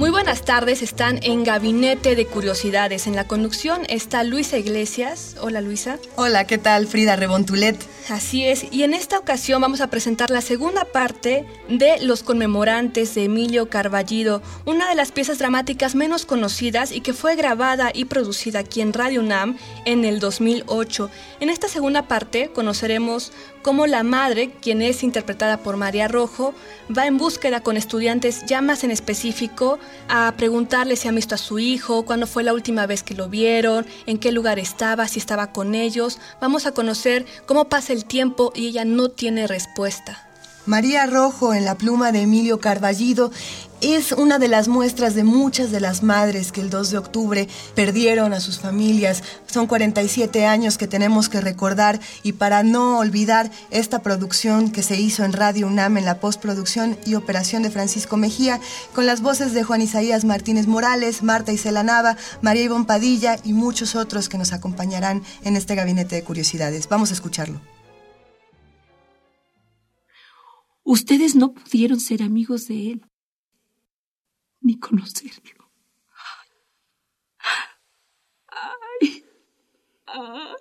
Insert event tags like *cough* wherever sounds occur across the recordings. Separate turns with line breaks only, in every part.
Muy buenas tardes, están en Gabinete de Curiosidades. En la conducción está Luisa Iglesias. Hola Luisa.
Hola, ¿qué tal? Frida Rebontulet.
Así es, y en esta ocasión vamos a presentar la segunda parte de Los conmemorantes de Emilio Carballido, una de las piezas dramáticas menos conocidas y que fue grabada y producida aquí en Radio UNAM en el 2008. En esta segunda parte conoceremos cómo la madre, quien es interpretada por María Rojo, va en búsqueda con estudiantes ya más en específico a preguntarle si han visto a su hijo, cuándo fue la última vez que lo vieron, en qué lugar estaba, si estaba con ellos. Vamos a conocer cómo pasa el tiempo y ella no tiene respuesta.
María Rojo en la pluma de Emilio Carballido es una de las muestras de muchas de las madres que el 2 de octubre perdieron a sus familias. Son 47 años que tenemos que recordar y para no olvidar esta producción que se hizo en Radio UNAM en la postproducción y operación de Francisco Mejía con las voces de Juan Isaías Martínez Morales, Marta Isela Nava, María Ivonne Padilla y muchos otros que nos acompañarán en este gabinete de curiosidades. Vamos a escucharlo.
Ustedes no pudieron ser amigos de él, ni conocerlo. Ay, ay,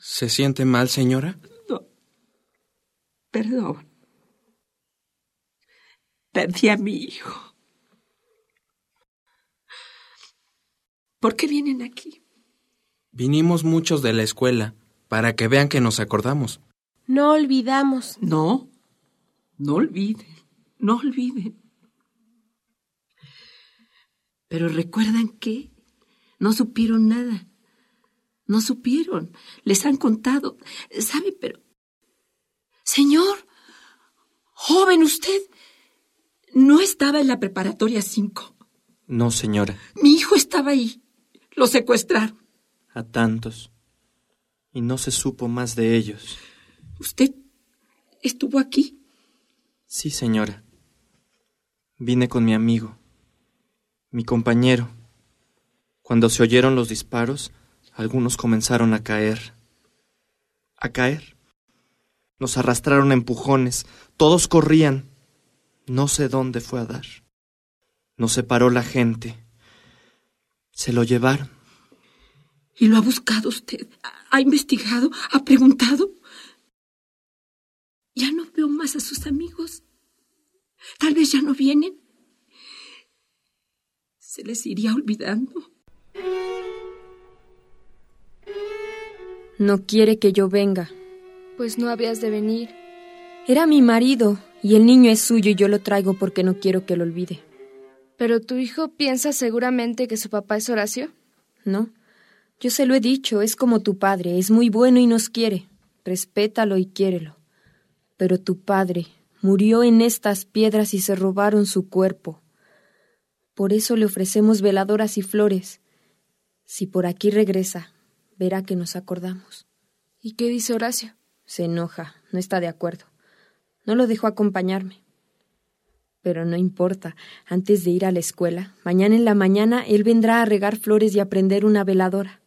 ¿Se siente mal, señora?
no. Perdón. Perdí a mi hijo. ¿Por qué vienen aquí?
Vinimos muchos de la escuela para que vean que nos acordamos.
No olvidamos.
No, no olviden, no olviden. Pero recuerdan que no supieron nada. No supieron. Les han contado. ¿Sabe? Pero... Señor, joven usted, no estaba en la preparatoria 5.
No, señora,
Mi hijo estaba ahí. Lo secuestraron.
a tantos. Y no se supo más de ellos.
¿Usted estuvo aquí?
Sí, señora. Vine con mi amigo, mi compañero. Cuando se oyeron los disparos, algunos comenzaron a caer. A caer. Nos arrastraron a empujones. Todos corrían. No sé dónde fue a dar. Nos separó la gente. Se lo llevaron.
¿Y lo ha buscado usted? ¿Ha investigado? ¿Ha preguntado? Ya no veo más a sus amigos. Tal vez ya no vienen. Se les iría olvidando.
No quiere que yo venga.
Pues no habías de venir.
Era mi marido y el niño es suyo y yo lo traigo porque no quiero que lo olvide.
Pero tu hijo piensa seguramente que su papá es Horacio.
¿No? Yo se lo he dicho, es como tu padre, es muy bueno y nos quiere. Respétalo y quiérelo. Pero tu padre murió en estas piedras y se robaron su cuerpo. Por eso le ofrecemos veladoras y flores. Si por aquí regresa, verá que nos acordamos.
¿Y qué dice Horacio?
Se enoja, no está de acuerdo. No lo dejó acompañarme. Pero no importa, antes de ir a la escuela, mañana en la mañana él vendrá a regar flores y a prender una veladora.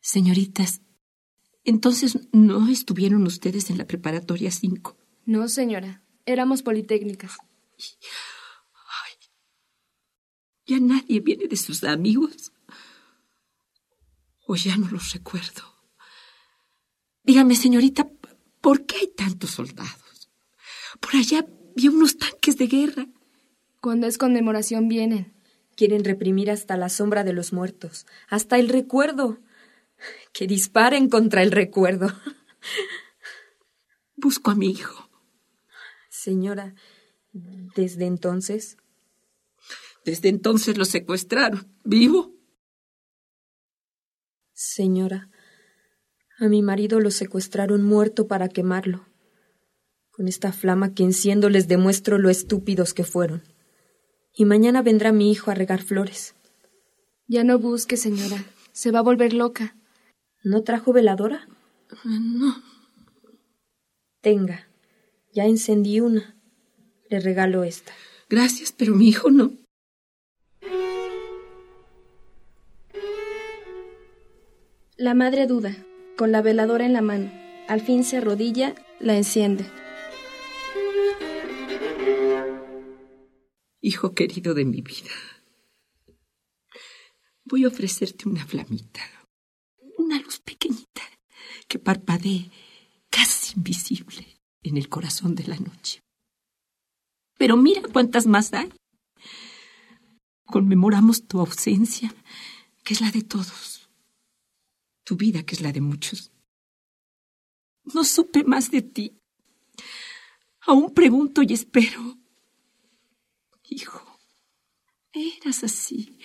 Señoritas, entonces no estuvieron ustedes en la preparatoria 5.
No, señora. Éramos politécnicas.
¿Ya nadie viene de sus amigos? O ya no los recuerdo. Dígame, señorita, ¿por qué hay tantos soldados? Por allá vi unos tanques de guerra.
Cuando es conmemoración vienen.
Quieren reprimir hasta la sombra de los muertos, hasta el recuerdo. *laughs* Que disparen contra el recuerdo. *laughs*
Busco a mi hijo.
Señora, desde entonces
Desde entonces lo secuestraron. ¿Vivo?
Señora, a mi marido lo secuestraron muerto para quemarlo. Con esta flama que enciendo les demuestro lo estúpidos que fueron. Y mañana vendrá mi hijo a regar flores.
Ya no busque, señora. Se va a volver loca.
¿No trajo veladora?
No.
Tenga. Ya encendí una. Le regalo esta.
Gracias, pero mi hijo no.
La madre duda, con la veladora en la mano. Al fin se arrodilla, la enciende.
Hijo querido de mi vida, voy a ofrecerte una flamita, pequeñita que parpadee casi invisible en el corazón de la noche. Pero mira cuántas más hay. Conmemoramos tu ausencia, que es la de todos, tu vida, que es la de muchos. No supe más de ti. Aún pregunto y espero. Hijo, eras así,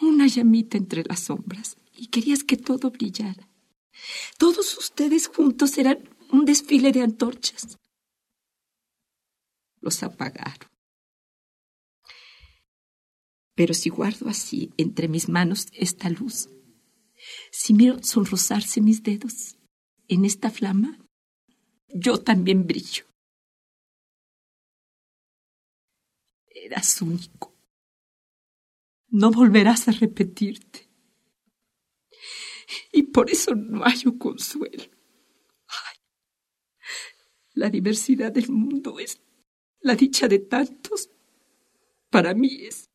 una llamita entre las sombras, y querías que todo brillara. Todos ustedes juntos eran un desfile de antorchas. Los apagaron. Pero si guardo así entre mis manos esta luz, si miro sonrosarse mis dedos en esta flama, yo también brillo. Eras único. No volverás a repetirte. Y por eso no hay un consuelo. Ay, la diversidad del mundo es la dicha de tantos. Para mí es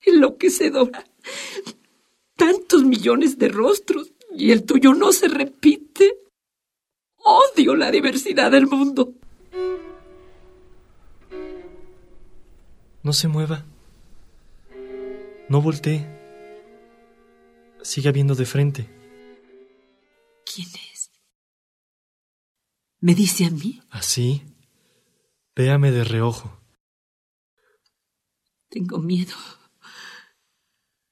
enloquecedora. Tantos millones de rostros y el tuyo no se repite. Odio la diversidad del mundo.
No se mueva. No voltee. Siga viendo de frente.
¿Quién es? ¿Me dice a mí?
Así. Véame de reojo.
Tengo miedo.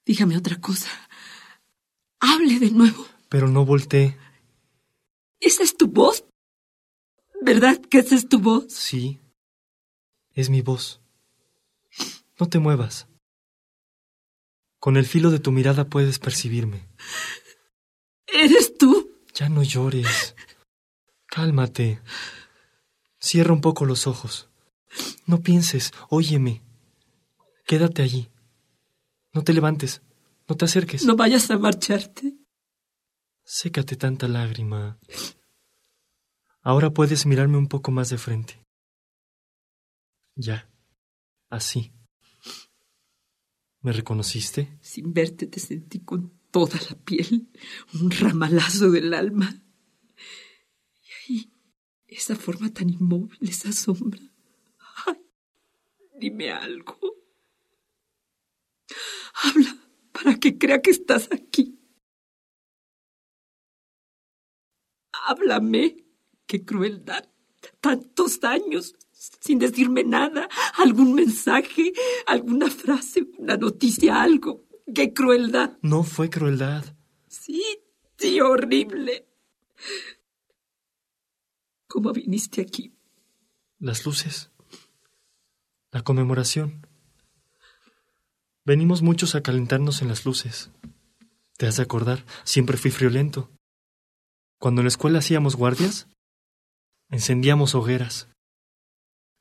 Dígame otra cosa. Hable de nuevo.
Pero no voltee.
¿Esa es tu voz? ¿Verdad que esa es tu voz?
Sí. Es mi voz. No te muevas. Con el filo de tu mirada puedes percibirme.
¿Eres tú?
Ya no llores. Cálmate. Cierra un poco los ojos. No pienses, óyeme. Quédate allí. No te levantes. No te acerques.
No vayas a marcharte.
Sécate tanta lágrima. Ahora puedes mirarme un poco más de frente. Ya. Así. ¿Me reconociste?
Sin verte te sentí con toda la piel, un ramalazo del alma. Y ahí, esa forma tan inmóvil, esa sombra. Ay, dime algo. Habla para que crea que estás aquí. Háblame. Qué crueldad. Tantos años sin decirme nada, algún mensaje, alguna frase, una noticia, algo. ¡Qué crueldad!
No fue crueldad.
Sí, sí, horrible. ¿Cómo viniste aquí?
Las luces. La conmemoración. Venimos muchos a calentarnos en las luces. ¿Te has de acordar? Siempre fui friolento. Cuando en la escuela hacíamos guardias, encendíamos hogueras.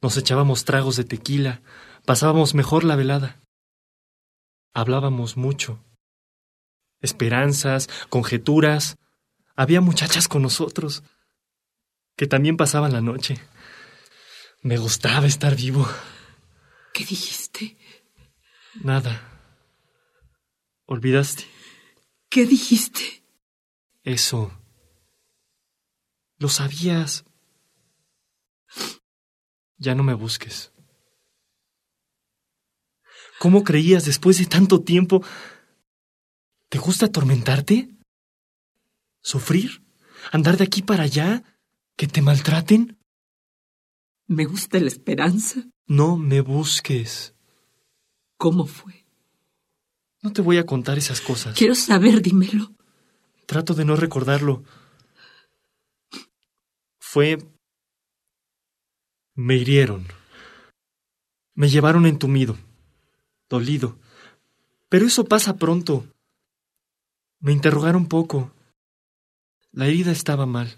Nos echábamos tragos de tequila, pasábamos mejor la velada. Hablábamos mucho. Esperanzas, conjeturas. Había muchachas con nosotros que también pasaban la noche. Me gustaba estar vivo.
¿Qué dijiste?
Nada. ¿Olvidaste?
¿Qué dijiste?
Eso. Lo sabías. Ya no me busques. ¿Cómo creías después de tanto tiempo? ¿Te gusta atormentarte? ¿Sufrir? ¿Andar de aquí para allá? ¿Que te maltraten?
Me gusta la esperanza.
No me busques.
¿Cómo fue?
No te voy a contar esas cosas.
Quiero saber, dímelo.
Trato de no recordarlo. Fue... Me hirieron. Me llevaron entumido. Dolido. Pero eso pasa pronto. Me interrogaron poco. La herida estaba mal.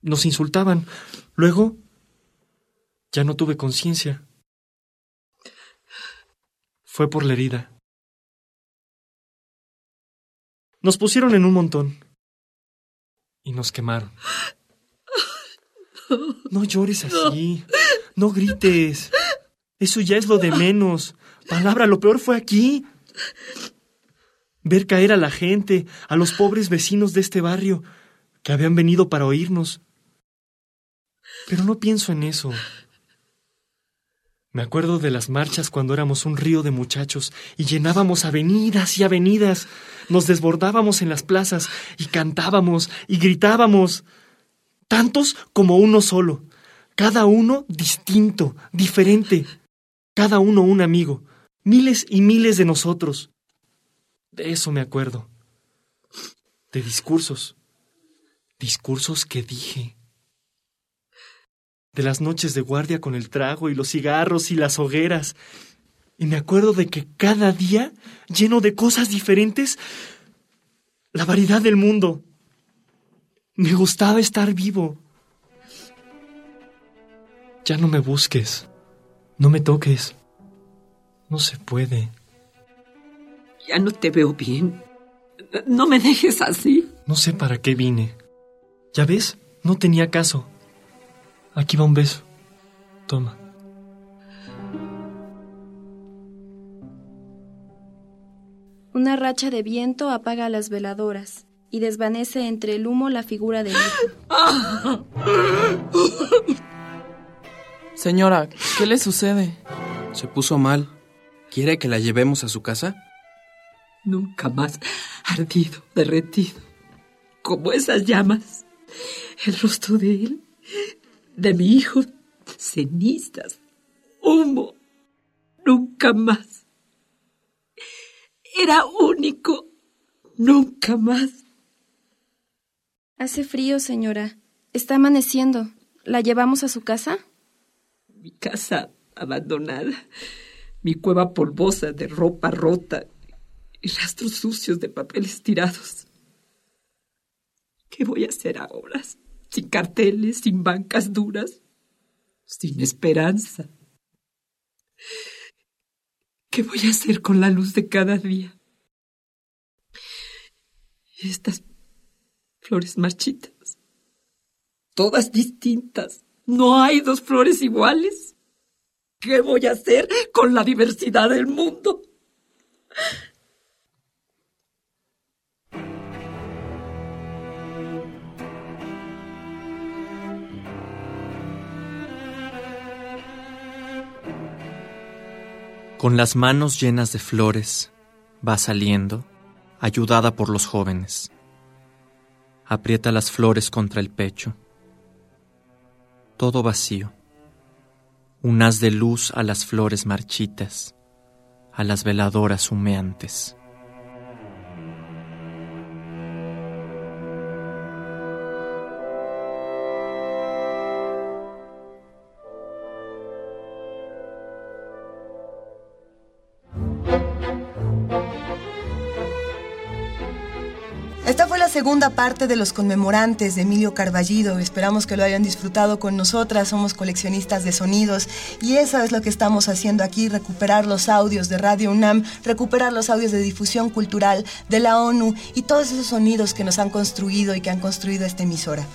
Nos insultaban. Luego, ya no tuve conciencia. Fue por la herida. Nos pusieron en un montón. Y nos quemaron. *gasps* No llores así. No grites. Eso ya es lo de menos. Palabra, lo peor fue aquí. Ver caer a la gente, a los pobres vecinos de este barrio, que habían venido para oírnos. Pero no pienso en eso. Me acuerdo de las marchas cuando éramos un río de muchachos y llenábamos avenidas y avenidas, nos desbordábamos en las plazas y cantábamos y gritábamos, tantos como uno solo, cada uno distinto, diferente, cada uno un amigo, miles y miles de nosotros. De eso me acuerdo. De discursos, discursos que dije de las noches de guardia con el trago y los cigarros y las hogueras. Y me acuerdo de que cada día, lleno de cosas diferentes, la variedad del mundo. Me gustaba estar vivo. Ya no me busques, no me toques. No se puede.
Ya no te veo bien. No me dejes así.
No sé para qué vine. Ya ves, no tenía caso. Aquí va un beso. Toma.
Una racha de viento apaga las veladoras y desvanece entre el humo la figura del hijo. *gasps* *laughs*
Señora, ¿qué le sucede? Se puso mal. ¿Quiere que la llevemos a su casa?
Nunca más ardido, derretido, como esas llamas. El rostro de él de mi hijo cenizas, humo, nunca más. Era único, nunca más.
Hace frío, señora. Está amaneciendo. ¿La llevamos a su casa?
Mi casa abandonada, mi cueva polvosa de ropa rota y rastros sucios de papeles tirados. ¿Qué voy a hacer ahora? sin carteles, sin bancas duras, sin esperanza. ¿Qué voy a hacer con la luz de cada día? Estas flores marchitas, todas distintas. No hay dos flores iguales. ¿Qué voy a hacer con la diversidad del mundo?
Con las manos llenas de flores, va saliendo, ayudada por los jóvenes. Aprieta las flores contra el pecho. Todo vacío. Un haz de luz a las flores marchitas, a las veladoras humeantes.
Segunda parte de los conmemorantes de Emilio Carballido. Esperamos que lo hayan disfrutado con nosotras. Somos coleccionistas de sonidos y eso es lo que estamos haciendo aquí, recuperar los audios de Radio UNAM, recuperar los audios de difusión cultural de la ONU y todos esos sonidos que nos han construido y que han construido esta emisora.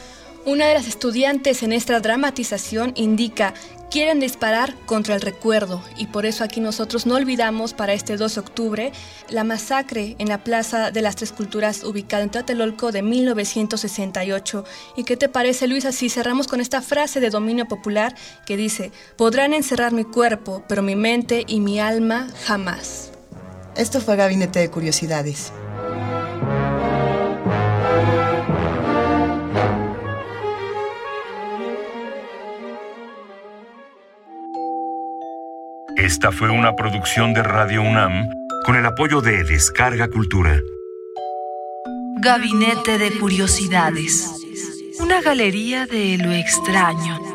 Una de las estudiantes en esta dramatización indica, quieren disparar contra el recuerdo y por eso aquí nosotros no olvidamos para este 2 de octubre la masacre en la Plaza de las Tres Culturas ubicada en Tlatelolco de 1968. ¿Y qué te parece Luisa si cerramos con esta frase de dominio popular que dice, podrán encerrar mi cuerpo, pero mi mente y mi alma jamás?
Esto fue Gabinete de Curiosidades.
Esta fue una producción de Radio UNAM con el apoyo de Descarga Cultura.
Gabinete de Curiosidades. Una galería de lo extraño